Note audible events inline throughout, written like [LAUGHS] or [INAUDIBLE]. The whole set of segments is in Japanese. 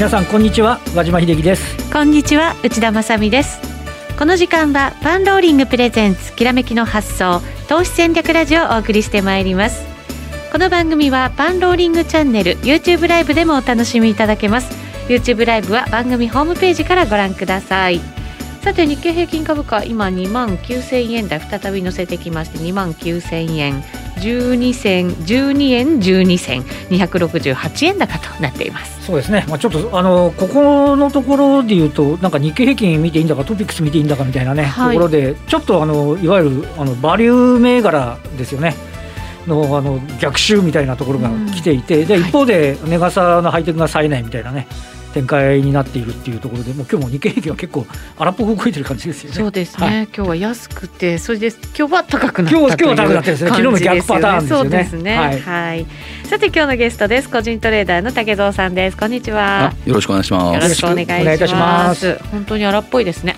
皆さんこんにちは。和島秀樹です。こんにちは内田まさです。この時間はパンローリングプレゼンツきらめきの発想投資戦略ラジオをお送りしてまいります。この番組はパンローリングチャンネル YouTube ライブでもお楽しみいただけます。YouTube ライブは番組ホームページからご覧ください。さて日経平均株価今2万9000円台再び乗せてきまして2万9000円。12銭12円12銭268円高となっています。そうですね、まあ、ちょっとあのここのところでいうとなんか日経平均見ていいんだかトピックス見ていいんだかみたいなね、はい、ところでちょっとあのいわゆるあのバリュー銘柄ですよね。のあの逆襲みたいなところが来ていて、で一方で値傘のハイテクが冴えないみたいなね展開になっているっていうところでもう今日も日経平均は結構荒っぽく動いてる感じですよね。そうですね。はい、今日は安くてそれで今日は高くなった今日今日は高くなってですね。昨日の逆パターンですよね。そうですね。はい、はい。さて今日のゲストです。個人トレーダーの竹蔵さんです。こんにちは。よろしくお願いします。よろしくお願いいたします。本当に荒っぽいですね。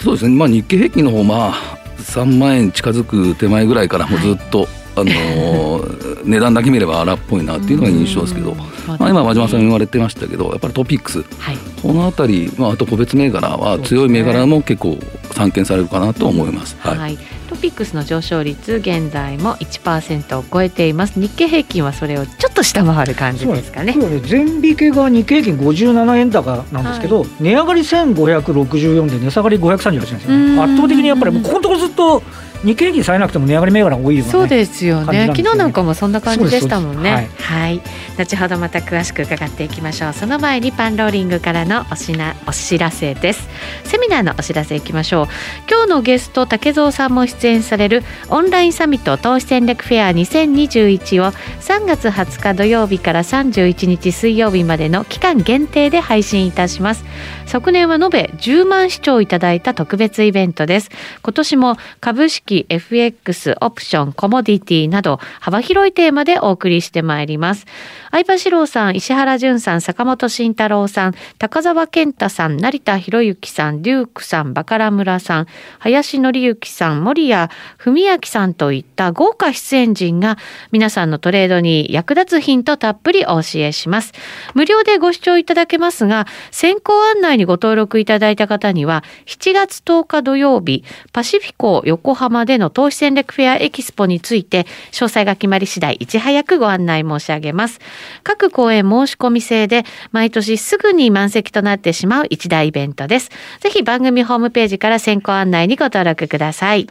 そうですね。まあ日経平均の方まあ3万円近づく手前ぐらいからもうずっと、はいあの値段だけ見れば荒っぽいなっていうのが印象ですけど、まあ、今和島さん言われてましたけどやっぱりトピックス、はい、この辺り、まあ、あと個別銘柄は強い銘柄も結構散見されるかなと思います。はい、はい、トピックスの上昇率現在も1%を超えています。日経平均はそれをちょっと下回る感じですかね。ね。全引けが日経平均57円高なんですけど、はい、値上がり1564で値下がり538円ですよね。圧倒的にやっぱりもうここのところずっと日経平均さえなくても値上がり銘柄多いよね。そうですよね、昨日なんかもそんな感じでしたもんね。はい、はい、後ほどまた詳しく伺っていきましょう。その前にパンローリングからのおしなお知らせです。セミナーのお知らせいきましょう。今日のゲスト竹蔵さんも出演されるオンラインサミット投資戦略フェア2021を3月20日土曜日から31日水曜日までの期間限定で配信いたします。昨年は延べ10万視聴いただいた特別イベントです。今年も株式 FX、オプション、コモディティなど幅広いテーマでお送りしてまいります。相葉史郎さん、石原淳さん、坂本慎太郎さん、高澤健太さん、成田博之さん、デュークさん、バカラ村さん、林則之さん、森谷文明さんといった豪華出演陣が皆さんのトレードに役立つヒントたっぷりお教えします。無料でご視聴いただけますが、先行案内にご登録いただいた方には、7月10日土曜日、パシフィコ横浜での投資戦略フェアエキスポについて詳細が決まり次第いち早くご案内申し上げます。各公演申し込み制で毎年すぐに満席となってしまう一大イベントです。ぜひ番組ホームページから先行案内にご登録ください。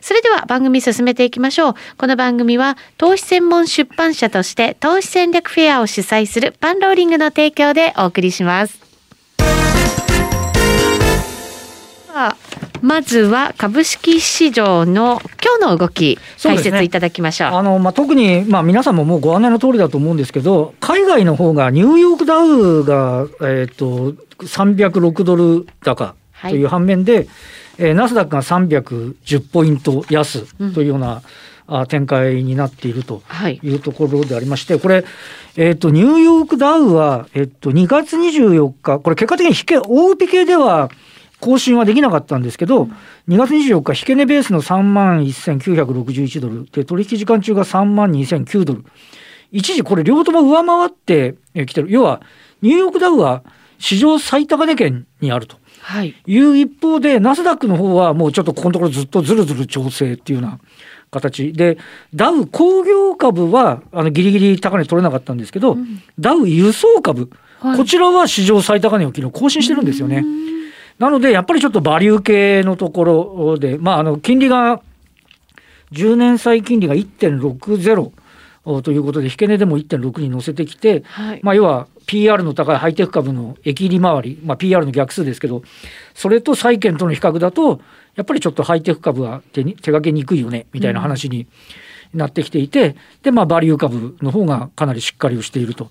それでは番組進めていきましょう。この番組は投資専門出版社として投資戦略フェアを主催するパンローリングの提供でお送りします。まずは株式市場の今日の動き、解説いただきましょう。うね、あのまあ、特に、まあ、皆さんももうご案内の通りだと思うんですけど、海外の方がニューヨークダウが、えーと、306ドル高という反面で、はい、えー、ナスダックが310ポイント安というような、うん、展開になっているとい。うところでありまして、これ、えっ、ー、と、ニューヨークダウは、えっ、ー、と、2月24日、これ結果的に引け、大引けでは、更新はできなかったんですけど、2月24日、引け値ベースの3万1961ドルで、取引時間中が3万2009ドル。一時これ両方とも上回ってきてる。要は、ニューヨークダウは史上最高値圏にあると。はい、いう一方で、ナスダックの方はもうちょっとここのところずっとずるずる調整っていうような形で、ダウ工業株はあのギリギリ高値取れなかったんですけど、うん、ダウ輸送株、はい、こちらは史上最高値を昨日更新してるんですよね。なので、やっぱりちょっとバリュー系のところで、まあ、あの、金利が、10年債金利が1.60ということで、引け値でも1.6に乗せてきて、はい、まあ、要は PR の高いハイテク株の駅利回り、まあ、PR の逆数ですけど、それと債券との比較だと、やっぱりちょっとハイテク株は手に手がけにくいよね、みたいな話になってきていて、うん、で、まあ、バリュー株の方がかなりしっかりをしていると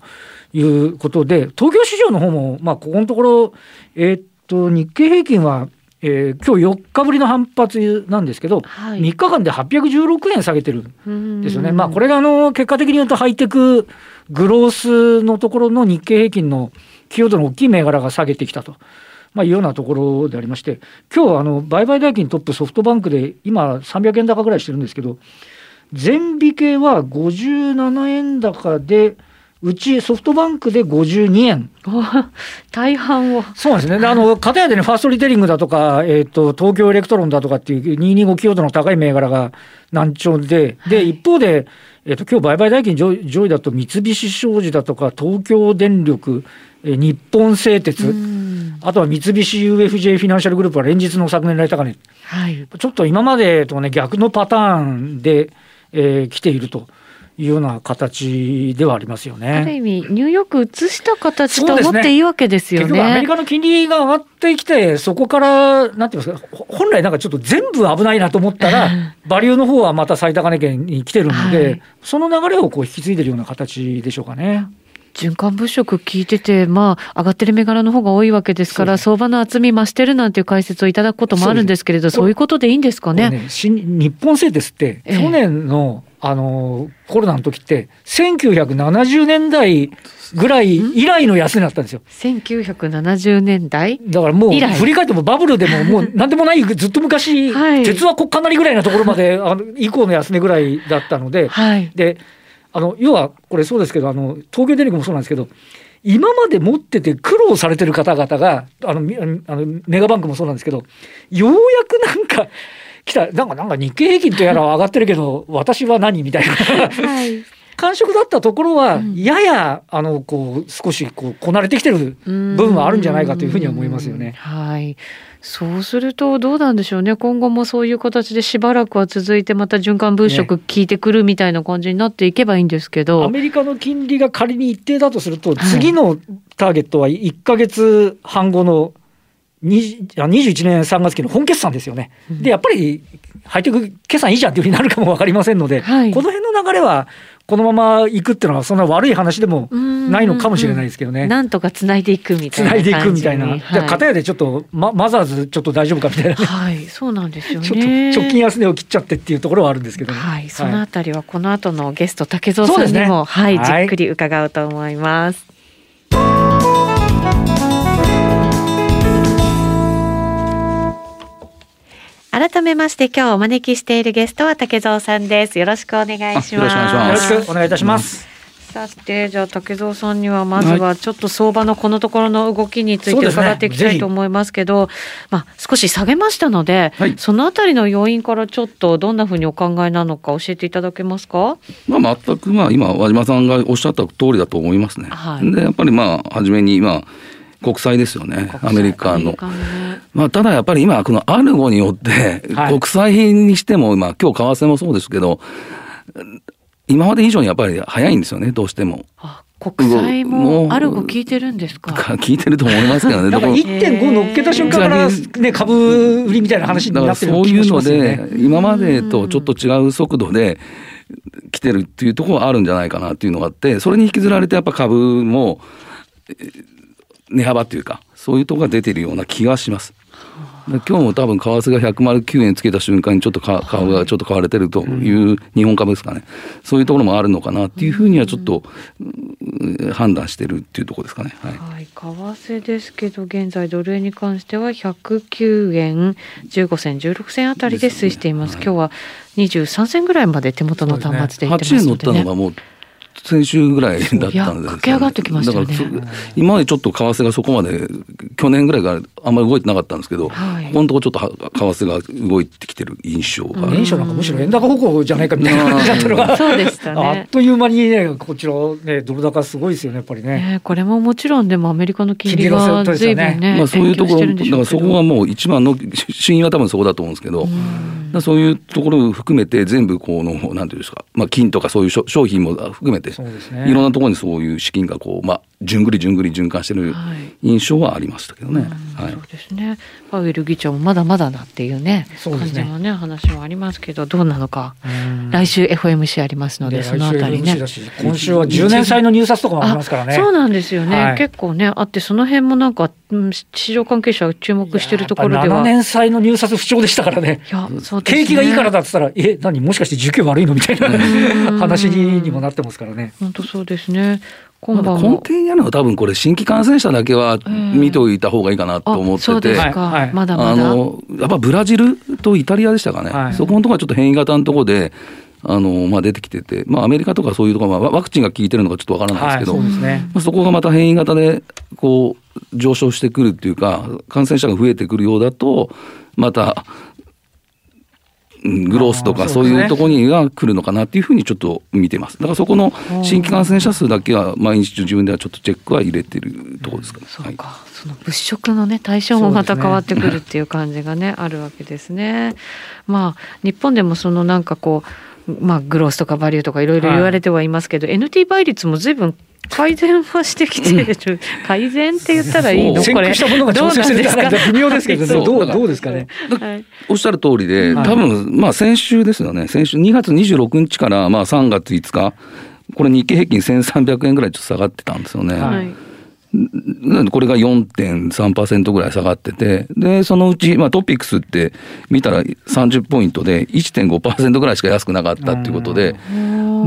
いうことで、東京市場の方も、まあ、ここのところ、えー、と日経平均は、えー、今日4日ぶりの反発なんですけど、はい、3日間で816円下げてるんですよね。まあこれがあの結果的に言うとハイテクグロースのところの日経平均の寄与度の大きい銘柄が下げてきたと。まあ、いうようなところでありまして、今日あの売買代金トップソフトバンクで今300円高ぐらいしてるんですけど、全引けは57円高でうちソフトバンクで52円。大半を。そうですね。あの、片やでね、ファーストリテイリングだとか、えっ、ー、と、東京エレクトロンだとかっていう225寄与度の高い銘柄が軟調で、で、一方で、えっ、ー、と、今日売買代金上上位だと三菱商事だとか、東京電力、えー、日本製鉄、あとは三菱 UFJ フィナンシャルグループは連日の昨年来高値、はい、ちょっと今までとね、逆のパターンで、えー、来ていると。いうような形ではありますよね。ある意味、ニューヨーク移した形と思っていいわけですよね。ねアメリカの金利が上がってきて、そこから、なんて言いますか、本来なんかちょっと全部危ないなと思ったら、バリューの方はまた最高値圏に来てるので、はい、その流れをこう引き継いでるような形でしょうかね。循環物色聞いてて、まあ、上がってる銘柄の方が多いわけですから、相場の厚み増してるなんていう解説をいただくこともあるんですけれど、そう。いうことでいいんですかね？ね日本製鉄って、去年の、ええあのコロナの時って1970年代ぐらい以来の安値だったんですよ。1970年代だからもう振り返ってもバブルでももう何でもないずっと昔、はい、鉄は国家なりぐらいなところまであの以降の安値ぐらいだったので、はい、であの要はこれそうですけどあの東京電力もそうなんですけど今まで持ってて苦労されてる方々があのあのメガバンクもそうなんですけどようやくなんか来たなんかなんか日経平均とやらは上がってるけど私は何みたいな、はい、感触だったところは、ややあのこう少しこうこなれてきてる部分はあるんじゃないかというふうに思いますよね。はい。そうするとどうなんでしょうね。今後もそういう形でしばらくは続いてまた循環物色効いてくるみたいな感じになっていけばいいんですけど、ね、アメリカの金利が仮に一定だとすると、次のターゲットは1か月半後の21年3月期の本決算ですよね。で、やっぱりハイテク決算いいじゃんっていうふうになるかも分かりませんので、はい、この辺の流れは、このまま行くっていうのは、そんな悪い話でもないのかもしれないですけどね。なんとかつないでいくみたいな。つないでいくみたいな。はい、片やでちょっと、ま、マザーズちょっと大丈夫かみたいな、ね、はい、そうなんですよね。[LAUGHS] ちょっと直近安値を切っちゃってっていうところはあるんですけどね。はい、そのあたりはこの後のゲスト竹蔵さんにも、ね、はい、じっくり伺うと思います。改めまして今日お招きしているゲストは竹蔵さんです。よろしくお願いします。よろしくお願いいたします。さてじゃあ竹蔵さんにはまずはちょっと相場のこのところの動きについて伺っていきたいと思いますけど、ね、まあ少し下げましたので、はい、そのあたりの要因からちょっとどんなふうにお考えなのか教えていただけますか？まあ全くまあ今和島さんがおっしゃった通りだと思いますね。はい、でやっぱりまあ初めにまあ国債ですよね、アメリカの。まあ、ただやっぱり今、このアルゴによって、国債品にしても、まあ、今日為替もそうですけど、今まで以上にやっぱり早いんですよね、どうしても。国債もアルゴ聞いてるんですか？聞いてると思いますけどね。だから1.5乗っけた瞬間から、ね、株売りみたいな話になってるそういうので、今までとちょっと違う速度で来てるっていうところはあるんじゃないかなっていうのがあって、それに引きずられてやっぱ株も、値幅っていうか、そういうところが出てるような気がします。今日も多分為替が109円つけた瞬間にちょっと株がちょっと買われてるという日本株ですかね、そういうところもあるのかなっていうふうにはちょっと判断してるっていうところですかね。はい、はい、為替ですけど現在ドル円に関しては109円15銭16銭あたりで推移しています。すねはい、今日は23銭ぐらいまで手元の端末でいってますので、ね、8円乗ったのがもう先週ぐらいだったんです駆け上がってきましたね。今までちょっと為替がそこまで、去年ぐらいからあんまり動いてなかったんですけど、はい、ここのとこちょっと為替が動いてきてる印象が、うん、印象なんかむしろ円高方向じゃないかみたいな感じだったのが、そうでしたね。あっという間にね、こちらね、ドル高すごいですよね、やっぱりね。ねこれももちろんでもアメリカの金利が随分ね、ねまあそういうところ、だからそこはもう一番の主因は多分そこだと思うんですけど、そういうところを含めて全部この、なんていうんですか、まあ金とかそういう商品も含めて、そうですね、いろんなところにそういう資金がこう、まあ、じゅんぐりじゅんぐり循環してる印象はありましたけどね。はい、そうですね。パウエル議長もまだまだだっていうね、う感じのね話もありますけど、どうなのか。来週 FOMC ありますので、そのあたりね。今週は10年債の入札とかもありますからね。そうなんですよね。はい、結構ねあってその辺もなんか、うん、市場関係者が注目しているところでは。7年債の入札不調でしたからね。いやそうですね。景気がいいからだって言ったら、え何？もしかして需給悪いの？みたいな話にもなってますからね。本当そうですね。今晩根底にあるのは多分これ新規感染者だけは見ておいた方がいいかなと思ってて、はい、まだまだ。あのやっぱブラジルとイタリアでしたかね、はい、そこのところはちょっと変異型のところであの、まあ、出てきてて、まあ、アメリカとかそういうところ、まあ、ワクチンが効いてるのかちょっとわからないですけど、はいそね、まあ、そこがまた変異型で、こう、上昇してくるっていうか、感染者が増えてくるようだと、また、グロースとかそういうところにが来るのかなっていうふうにちょっと見てます。だからそこの新規感染者数だけは毎日自分ではちょっとチェックは入れてるところですかね。そうか、その物色のね対象もまた変わってくるっていう感じがねあるわけですね。まあ日本でもそのなんかこうまあグロースとかバリューとかいろいろ言われてはいますけど、はい、NT 倍率も随分改善はしてきてる、[LAUGHS] 改善って言ったらいいの？これ。したものが調整してるか？ら微妙ですけど、ね、どうどうですかね、はい、おっしゃる通りで、多分まあ先週ですよね。先週2月26日からまあ3月5日。これ日経平均1300円ぐらいちょっと下がってたんですよね。はいこれが4.3%ぐらい下がってて、で、そのうち、まあトピックスって見たら30ポイントで1.5%ぐらいしか安くなかったっていうことで、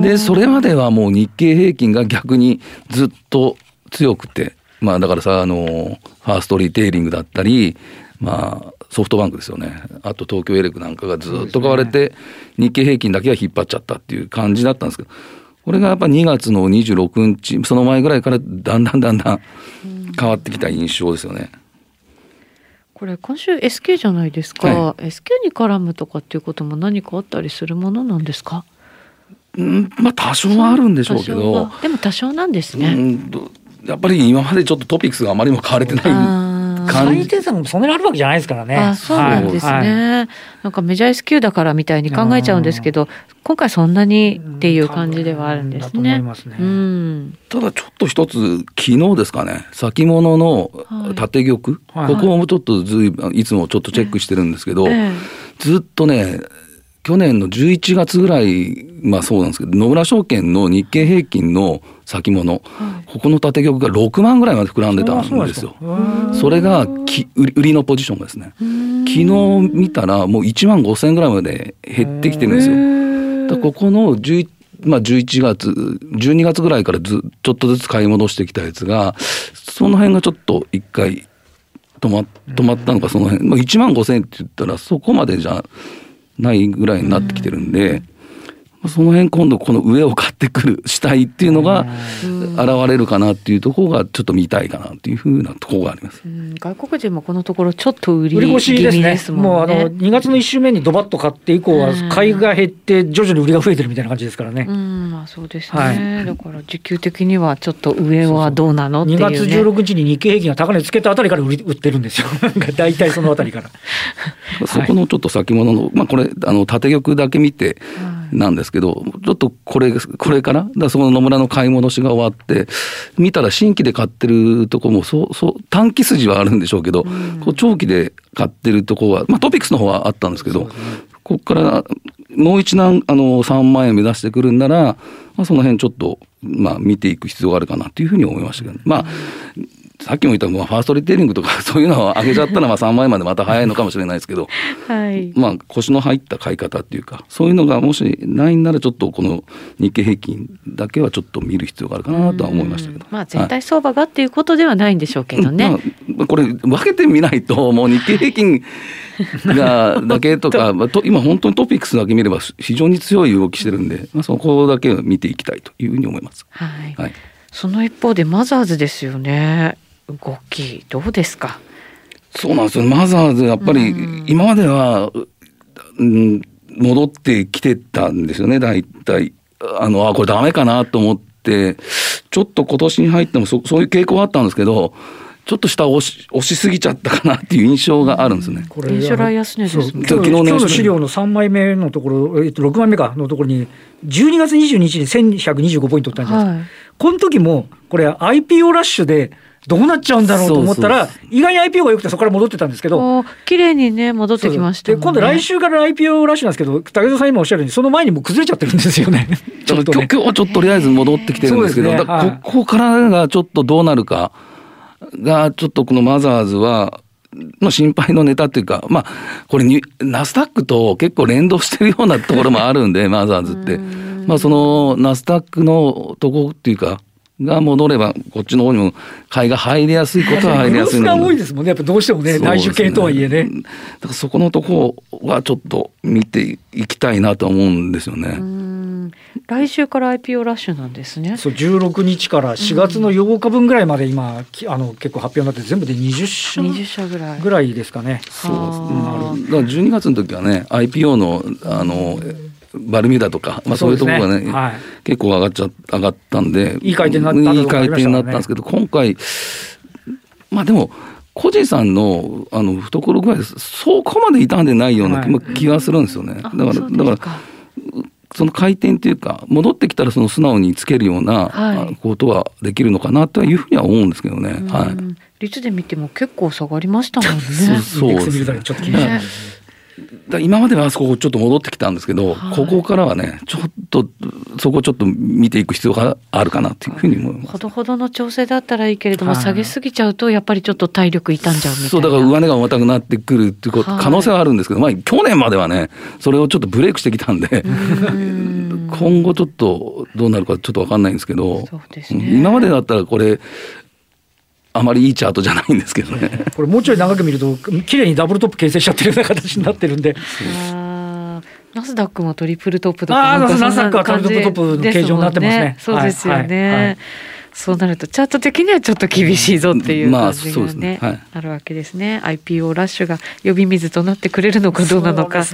で、それまではもう日経平均が逆にずっと強くて、まあだからさ、あの、ファーストリテイリングだったり、まあソフトバンクですよね。あと東京エレクなんかがずっと買われて、日経平均だけは引っ張っちゃったっていう感じだったんですけど、これがやっぱ2月の26日、その前ぐらいからだんだんだんだん変わってきた印象ですよね。これ今週 SK じゃないですか、はい、SK に絡むとかっていうことも何かあったりするものなんですか？うんまあ多少はあるんでしょうけど。でも多少なんですね。やっぱり今までちょっとトピックスがあまりにも変われてない最低差もそんなにあるわけじゃないですからね。あそうなんですね、はい、なんかメジャー S q だからみたいに考えちゃうんですけど、今回そんなにっていう感じではあるんですね。ねうん、ただちょっと一つ昨日ですかね。先物の縦玉、はい、ここもちょっとずいいつもちょっとチェックしてるんですけど、ええ、ずっとね去年の11月ぐらい、まあそうなんですけど、野村証券の日経平均の先物、はい、ここの縦玉が6万ぐらいまで膨らんでたんですよ。それがき売りのポジションですね。昨日見たらもう1万5千ぐらいまで減ってきてるんですよ。ここの11まあ、11月、12月ぐらいからずちょっとずつ買い戻してきたやつが、その辺がちょっと一回止ま止まったのか、その辺、まあ、1万5千って言ったら、そこまでじゃないぐらいになってきてるんで、その辺今度この上を買ってくる主体っていうのが現れるかなっていうところがちょっと見たいかなっていうふうなところがあります。外国人もこのところちょっと売り売り越しですね。もうあの2月の1週目にドバッと買って以降は買いが減って徐々に売りが増えてるみたいな感じですからね。うん、まあそうですね。はい、だから時給的にはちょっと上はどうなのっていう、ね、2月16日に日経平均が高値つけたあたりから売り売ってるんですよ。[LAUGHS] 大体そのあたりから。[LAUGHS] そこのちょっと先物のまあこれあの縦玉だけ見て。なんですけど、ちょっとこれ、これから、だその野村の買い戻しが終わって、見たら新規で買ってるとこも、そう、そう、短期筋はあるんでしょうけど、うん、こう長期で買ってるとこは、まあトピックスの方はあったんですけど、ね、ここからもう一段、あの、3万円目指してくるんなら、まあ、その辺ちょっと、まあ、見ていく必要があるかなというふうに思いましたけど、ね、まあ、さっきも言ったファーストリテイリングとか [LAUGHS] そういうのを上げちゃったらまあ3万円までまた早いのかもしれないですけど、はい、まあ腰の入った買い方っていうかそういうのがもしないんならちょっとこの日経平均だけはちょっと見る必要があるかなとは思いましたけど、まあ全体相場がっていうことではないんでしょうけどね、はいまあ、これ分けてみないともう日経平均がだけとか [LAUGHS] と。今本当にトピックスだけ見れば非常に強い動きしてるんで、まあ、そこだけ見ていきたいというふうに思います。はい、はい。その一方でマザーズですよね。動きどうですか？そうなんですよマザーズやっぱり今までは、うん、戻ってきてたんですよね大体あのあこれダメかなと思ってちょっと今年に入ってもそそういう傾向はあったんですけどちょっと下押し押しすぎちゃったかなっていう印象があるんですね。これ年初来安値ですね。昨日の資料の3枚目のところ、えっと、6枚目かのところに12月22日に1125ポイント取ったんじゃないですか。はい、この時もこれ IPO ラッシュでどうなっちゃうんだろうと思ったら、意外に IPO が良くてそこから戻ってたんですけど。綺麗にね、戻ってきました、ね、で、今度来週から IPO ラッシュなんですけど、武田さん今おっしゃるように、その前にも崩れちゃってるんですよね。[LAUGHS] ちょっと、ね、今日はちょっととりあえず戻ってきてるんですけど、ねはい、ここからがちょっとどうなるかが、ちょっとこのマザーズは、の心配のネタっていうか、まあ、これに、ナスダックと結構連動してるようなところもあるんで、マザーズって。まあ、その、ナスダックのとこっていうか、が戻れば、こっちの方にも買いが入りやすいことは入りやすいのが多いですもんね、やっぱどうしてもね、内需系とはいえね。だからそこのところはちょっと見ていきたいなと思うんですよね。来週から IPO ラッシュなんですね。そう16日から4月の8日分ぐらいまで今、あの結構発表になって全部で20社 ,20 社ぐらいぐらいですかね。そうですね。だから12月の時はね IPO のあの、バルミューダとか、まあ、そういうところがね、ねはい、結構上がっちゃ上がったんでいい回転になった、ね、いい回転になったんですけど今回まあでも小路さんのあの懐具合そこまで傷んでないような気がするんですよね。だからだからその回転っていうか戻ってきたらその素直につけるようなことはできるのかなというふうには思うんですけどね。はい。率で見ても結構下がりましたもんね。[LAUGHS] そうですね。今まではあそこちょっと戻ってきたんですけど、はい、ここからはねちょっとそこちょっと見ていく必要があるかなというふうに思います。ほどほどの調整だったらいいけれども、はい、下げすぎちゃうとやっぱりちょっと体力傷んじゃうみたいな。そうだから上値が重たくなってくるっていうこと可能性はあるんですけど、まあ去年まではねそれをちょっとブレイクしてきたんで [LAUGHS] 今後ちょっとどうなるかちょっと分かんないんですけど、ね、今までだったらこれあまりいいチャートじゃないんですけどね。これもうちょい長く見ると綺麗にダブルトップ形成しちゃってるような形になってるんで。ナスダックもトリプルトップとかナスダックはトリプルトップの形状になってますね。そうですよね。はいはいそうなるとチャート的にはちょっと厳しいぞっていう感じがね,、ね。はい、あるわけですね。IPO ラッシュが呼び水となってくれるのかどうなのかっ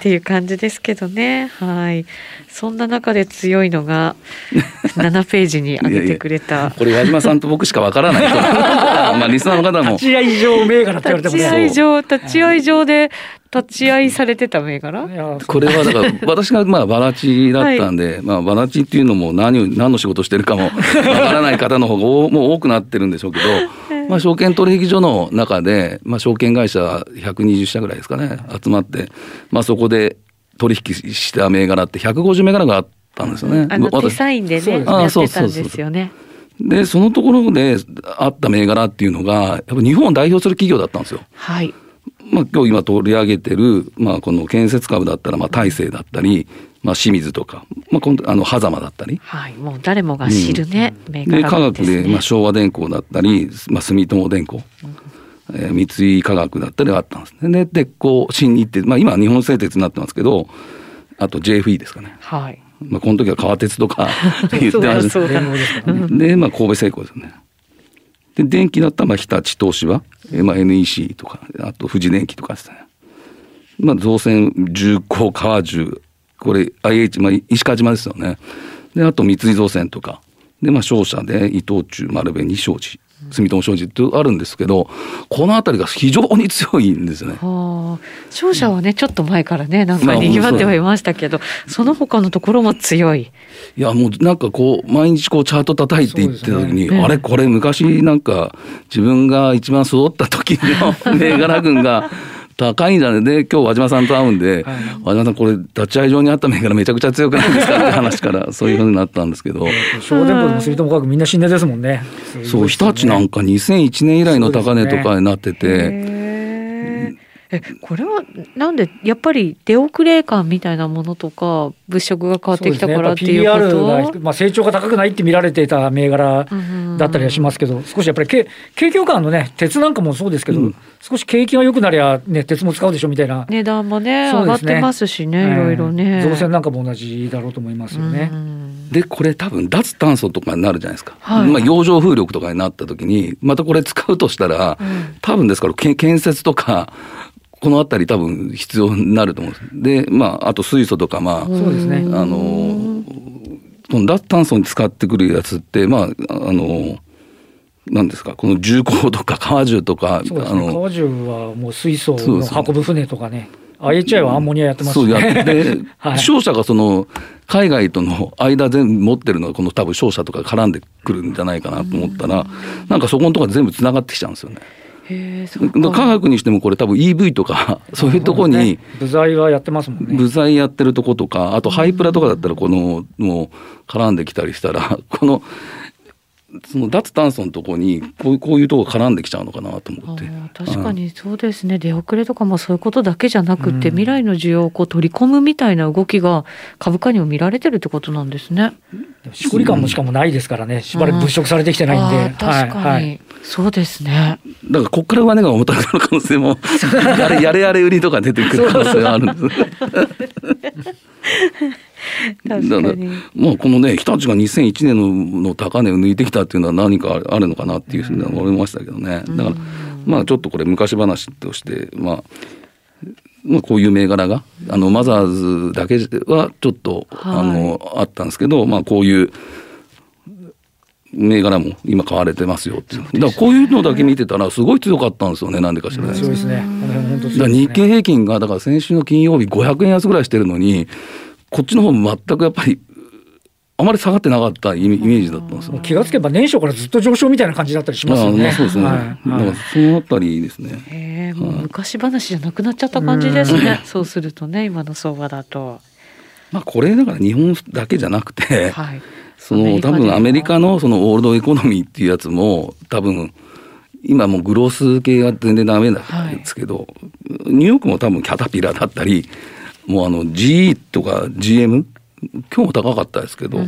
ていう感じですけどね。はい。そんな中で強いのが [LAUGHS] 7ページに上げてくれた。これ矢島さんと僕しかわからない。[LAUGHS] まあリスナーの方も。立ち会い上銘柄って言われても立ち会い上立ち会い上で立ち会いされてた銘柄？これはだから [LAUGHS] 私がまあバラチだったんで、はい、まあバラチっていうのも何何の仕事してるかもわからない方の方が [LAUGHS] もう多くなってるんでしょうけど、まあ証券取引所の中で、まあ証券会社120社ぐらいですかね、集まって、まあそこで取引した銘柄って150銘柄があったんですよね。あの手サインでね、やってたんですよね。で、そのところであった銘柄っていうのが、やっぱ日本を代表する企業だったんですよ。はい。まあ、今日今取り上げてる、まあ、この建設株だったら、まあ、大成だったり、まあ、清水とか、まあ、今度あの狭間だったり、はい、もう誰もが知るね、うん、銘柄で、ね、科学で、まあ、昭和電工だったり、まあ、住友電工、うん。えー、三井化学だったりあったんですね。で鉄鋼新日鉄、まあ、今は日本製鉄になってますけどあと JFE ですかね。はい。まあ、この時は川鉄とか [LAUGHS] 言ってましたで、まあ、神戸製鋼ですよね。で電気だったらまあ日立東芝、えー、まあ NEC とかあと富士電機とかですね。まあ、造船重工川重これ IH、まあ、石川島ですよね。であと三井造船とかで、まあ、商社で伊藤忠丸紅商事住友商事ってあるんですけどこの辺りが非常に強いんですよね。はあ、商社はねちょっと前からねなんかにぎわってはいましたけど、まあ、その他のところも強い。いやもうなんかこう毎日こうチャート叩いていってた時に、ね、あれこれ昔なんか自分が一番育った時の [LAUGHS] 銘柄群が高いんじゃないで、今日和島さんと会うんで、はい、和島さんこれ立ち会い場にあった銘柄めちゃくちゃ強くないですかって話からそういうふうになったんですけど。小電工でも住友化学みんな死んでですもんね。そう、日立なんか2001年以来の高値とかになってて、えこれはなんでやっぱり出遅れ感みたいなものとか物色が変わってきたからっていうこと、ね、まあ、成長が高くないって見られていた銘柄だったりはしますけど、少しやっぱり景景況感のね鉄なんかもそうですけど、うん、少し景気が良くなりゃ、ね、鉄も使うでしょみたいな。値段もね、ね、上がってますしね、いろいろね。造船なんかも同じだろうと思いますよね。でこれ多分脱炭素とかになるじゃないですか、はい、まあ、洋上風力とかになった時にまたこれ使うとしたら、うん、多分ですから建設とかこの辺り多分必要になると思うんです。で、まあ、あと水素とか、まあ、そうですね。あの、この脱炭素に使ってくるやつって、まあ、あの、なんですか、この重工とか川重とか、ね、あの川重はもう水素の運ぶ船とかね。IHI はアンモニアやってますね。そうやって、[LAUGHS] はい、商社がその海外との間全部持ってるのはこの多分商社とか絡んでくるんじゃないかなと思ったら、なんかそこのところ全部つながってきちゃうんですよね。科学にしてもこれ多分 EV とか [LAUGHS] そういうとこに、ね、部材はやってますもんね。部材やってるとことかあとハイプラとかだったらこのもう絡んできたりしたらこのその脱炭素のとこにこうこういうとこ絡んできちゃうのかなと思って。確かにそうですね、出遅れとかもそういうことだけじゃなくて、うん、未来の需要をこう取り込むみたいな動きが株価にも見られてるってことなんですね。しこり感もしかもないですからね。しばらく物色されてきてないんで、うん、確かに、はい、そうですね。だからここから上値が重たくなる可能性もやれやれ売りとか出てくる可能性があるんです [LAUGHS] [LAUGHS] だからまあこのね日立が2001年の高値を抜いてきたっていうのは何かあるのかなっていうふうに思いましたけどね。だからまあちょっとこれ昔話としてまあまあ、こういう銘柄があのマザーズだけはちょっと、はい、あのあったんですけど、まあ、こういう銘柄も今買われてますよってだからこういうのだけ見てたらすごい強かったんですよねなんでかしらね。そうですね。だ日経平均がだから先週の金曜日500円安ぐらいしてるのにこっちの方全くやっぱりあまり下がってなかったイメージだったんですよ。気がつけば年初からずっと上昇みたいな感じだったりしますよね。あそうですね。はい、だからそのあたりですね。ええもう昔話じゃなくなっちゃった感じですね。そうするとね今の相場だと。まあこれだから日本だけじゃなくて、はい、その多分アメリカのそのオールドエコノミーっていうやつも多分今もうグロース系は全然ダメなんですけど、はい、ニューヨークも多分キャタピラだったりもうあの GE とか GM 今日も高かったですけど、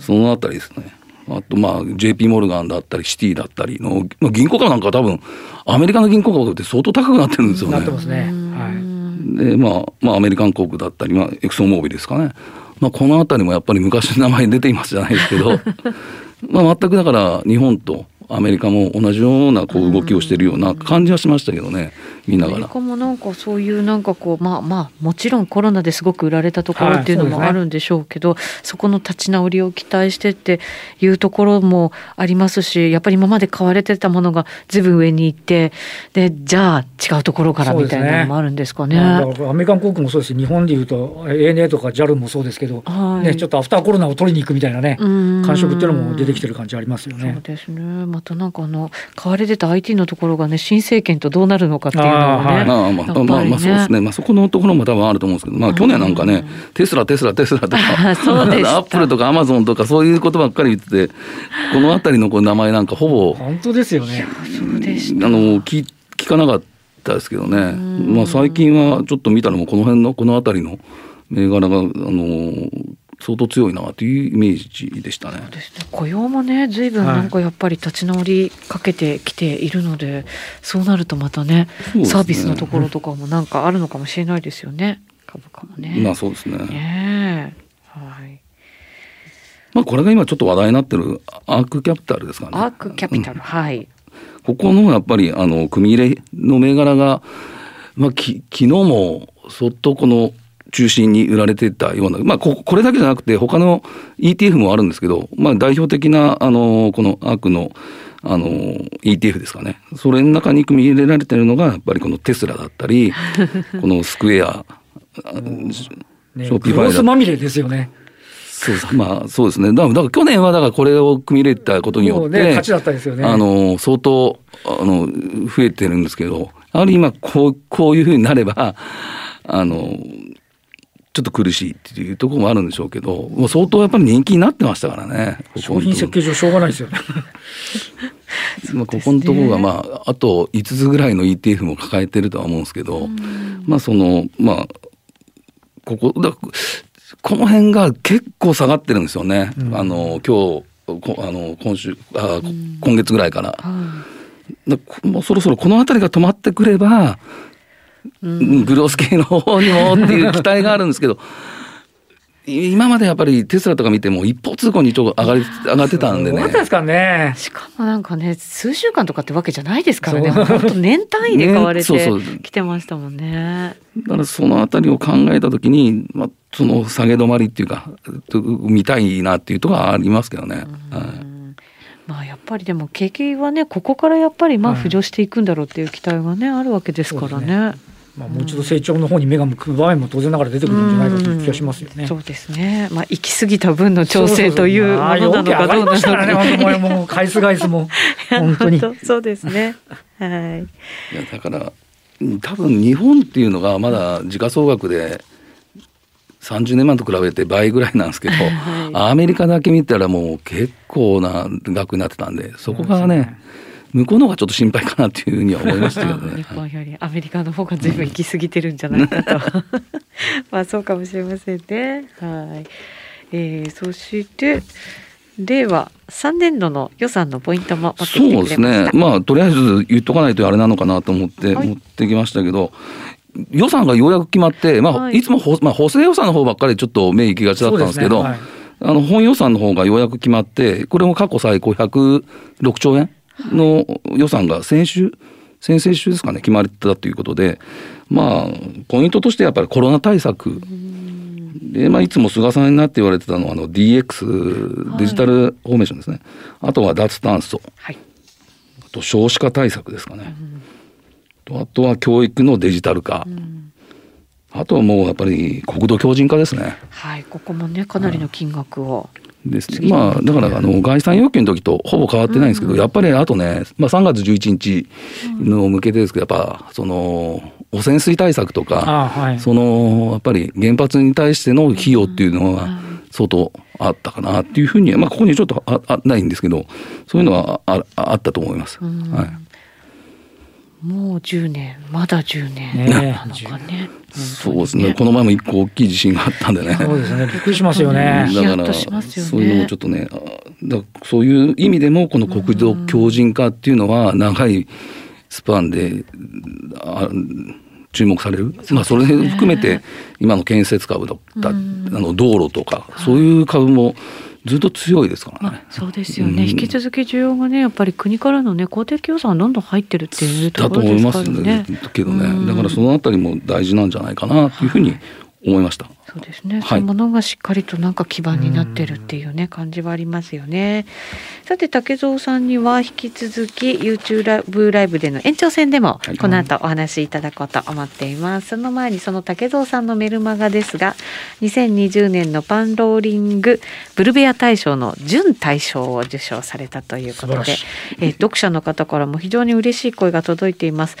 そのあたりですね。あとまあ JP モルガンだったりシティだったりの、まあ、銀行株なんか多分アメリカの銀行株って相当高くなってるんですよね。なってますね。はい。でまあまあアメリカン航空だったり、まあ、エクソンモービルですかね。まあ、この辺りもやっぱり昔の名前出ていますじゃないですけど [LAUGHS] まあ全くだから日本とアメリカも同じようなこう動きをしているような感じはしましたけどね。見ながら。アメリカもなんかそういうなんかこうまあまあもちろんコロナですごく売られたところっていうのもあるんでしょうけど、はいそね、そこの立ち直りを期待してっていうところもありますしやっぱり今まで買われてたものがずいぶん上に行ってでじゃあ違うところからみたいなのもあるんですかね。ねアメリカン航空もそうです日本でいうと ANA とか JAL もそうですけど、はい、ね、ちょっとアフターコロナを取りに行くみたいなね感触っていうのも出てきてる感じありますよね。そうですねまたなんかあの買われてた IT のところがね新政権とどうなるのかっていうあまあ、まあ、まあそうですね、まあ、そこのところも多分あると思うんですけど、まあ、去年なんかね、テスラ、テスラ、テスラとか、[LAUGHS] アップルとかアマゾンとか、そういうことばっかり言ってて、この辺りのこう名前なんか、ほぼ、本当ですよね。そうでしあの聞聞かなかったですけどね、まあ、最近はちょっと見たのも、この辺の、この辺りの銘柄が、あの相当強いなというイメージでしたね。ね雇用もね、ずいぶんなんかやっぱり立ち直りかけてきているので、はい、そうなるとまたね、ねサービスのところとかもなんかあるのかもしれないですよね、株価もね。まあそうですね。ねはい。まあこれが今ちょっと話題になってるアークキャピタルですかね。アークキャピタル、うん、はい。ここのやっぱりあの組入れの銘柄が、まあき昨日もそっとこの中心に売られてたような、まあこ、これだけじゃなくて、他の ETF もあるんですけど、まあ、代表的な、あの、このアークの、あの、ETF ですかね。それの中に組み入れられてるのが、やっぱりこのテスラだったり、[LAUGHS] このスクエア、ショッピファイまみれですよね。そうまあそうですね。だからだから去年はだからこれを組み入れたことによって、ね、ったですよね。あの相当あの増えてるんですけど、やはり今こうこういうふうになればあのちょっと苦しいっていうところもあるんでしょうけど、もう相当やっぱり人気になってましたからね。商品設計上しょうがないですよね。[LAUGHS] まあここのところがまああと5つぐらいの ETF も抱えてるとは思うんですけど、まあそのまあここだこの辺が結構下がってるんですよね。うん、あの今日あの今週あ今月ぐらいから。だもうそろそろこの辺りが止まってくればうん、グロース系の方にもっていう期待があるんですけど。[LAUGHS] 今までやっぱりテスラとか見ても一方通行にちょっと上がり上がってたんでね。そうですかね。しかもなんかね数週間とかってわけじゃないですからね。本当年単位で買われてきてましたもんね。だからそのあたりを考えたときに、まあその下げ止まりっていうか見たいなっていうところはありますけどね。はい。まあやっぱりでも景気はねここからやっぱりまあ浮上していくんだろうっていう期待がね、あるわけですからね。まあ、もう一度成長の方に目が向く場合も当然ながら出てくるんじゃないかという気がしますよね。うそうですね。まあ行き過ぎた分の調整というものなのかどうなのか。ね、もう返す返すも [LAUGHS] 本当に。そうですね。はい。いやだから多分日本っていうのがまだ時価総額で。30年前と比べて倍ぐらいなんですけど、はい、アメリカだけ見たらもう結構な額になってたんでそこがね、向こうの方がちょっと心配かなっていうふうには思いましたけどね。[LAUGHS] 日本よりアメリカの方が随分行き過ぎてるんじゃないかと [LAUGHS] まあそうかもしれませんね。はい。えー、そして令和3年度の予算のポイントもそうですね。まあとりあえず言っとかないとあれなのかなと思って持ってきましたけど、予算がようやく決まって、まあ、はい、いつもほ、まあ、補正予算の方ばっかりちょっと目行きがちだったんですけど、ねはい、あの本予算の方がようやく決まって、これも過去最高106兆円の予算が先週、先々週ですかね、決まったということで、まあ、ポイントとしてやっぱりコロナ対策。で、まあ、いつも菅さんになって言われてたのは、あの、DX、デジタルフォーメーションですね。はい、あとは脱炭素。はい、あと少子化対策ですかね。うん、あとは教育のデジタル化。うんあとはもうやっぱり国土強靭化ですね。はい、ここもねかなりの金額を。ですね。まあだからあの概算要求の時とほぼ変わってないんですけど、うんうん、やっぱりあとね、まあ3月11日の向けてですけど、やっぱその汚染水対策とか、はい、そのやっぱり原発に対しての費用っていうのは相当あったかなっていうふうに、まあここにちょっとああないんですけど、そういうのはああったと思います。はい。もう10年まだ10年なのかね。ねそうですね。この前も一個大きい地震があったんでね。そうですね。びっくりしますよね。だから、そういうのもちょっとね、だそういう意味でもこの国土強靭化っていうのは長いスパンで、あ注目される、まあ、それ含めて今の建設株だったあの道路とか、そういう株もずっと強いですからね。そうですよね、うん、引き続き需要がねやっぱり国からのね公的予算どんどん入ってるっていうところですからね。だと思いますけどね、だからそのあたりも大事なんじゃないかなというふうに思いました。そうですね、はい、そういうものがしっかりとなんか基盤になってるっていうね感じはありますよね。さて竹蔵さんには引き続き YouTube ライブでの延長戦でもこの後お話しいただこうと思っています。その前にその竹蔵さんのメルマガですが2020年のパンローリングブルベア大賞の準大賞を受賞されたということで、え読者の方からも非常に嬉しい声が届いています。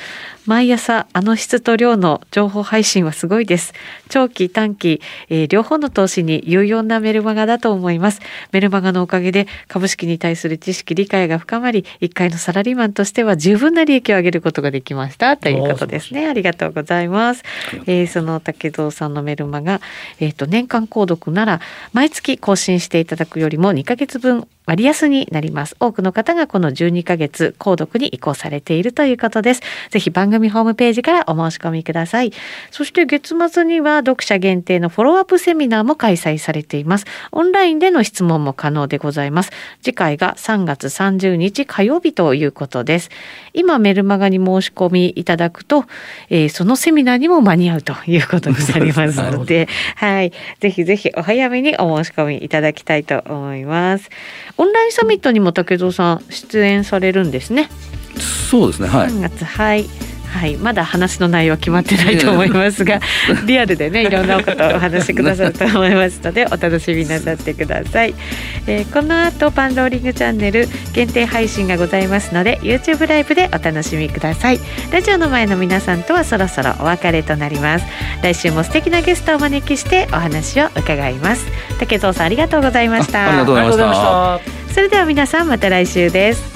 毎朝あの質と量の情報配信はすごいです。長期短期、えー、両方の投資に有用なメルマガだと思います。メルマガのおかげで株式に対する知識理解が深まり、一回のサラリーマンとしては十分な利益を上げることができましたということですね。ありがとうございます。えー、その竹蔵さんのメルマガ、えっ、ー、と年間購読なら毎月更新していただくよりも2ヶ月分割安になります。多くの方がこの12ヶ月購読に移行されているということです。ぜひ番組ホームページからお申し込みください。そして月末には読者限定のフォローアップセミナーも開催されています。オンラインでの質問も可能でございます。次回が3月30日火曜日ということです。今メルマガに申し込みいただくと、えー、そのセミナーにも間に合うということになりますので、[LAUGHS] はい。ぜひぜひお早めにお申し込みいただきたいと思います。オンラインサミットにも竹蔵さん出演されるんですね。そうですね。はい。3月はい。はい、まだ話の内容は決まってないと思いますが [LAUGHS] リアルでねいろんなことをお話しくださると思いますので [LAUGHS] お楽しみになさってください、えー、この後パンローリングチャンネル限定配信がございますので YouTube ライブでお楽しみください。ラジオの前の皆さんとはそろそろお別れとなります。来週も素敵なゲストをお招きしてお話を伺います。竹蔵さんありがとうございました。ありがとうございました。それでは皆さんまた来週です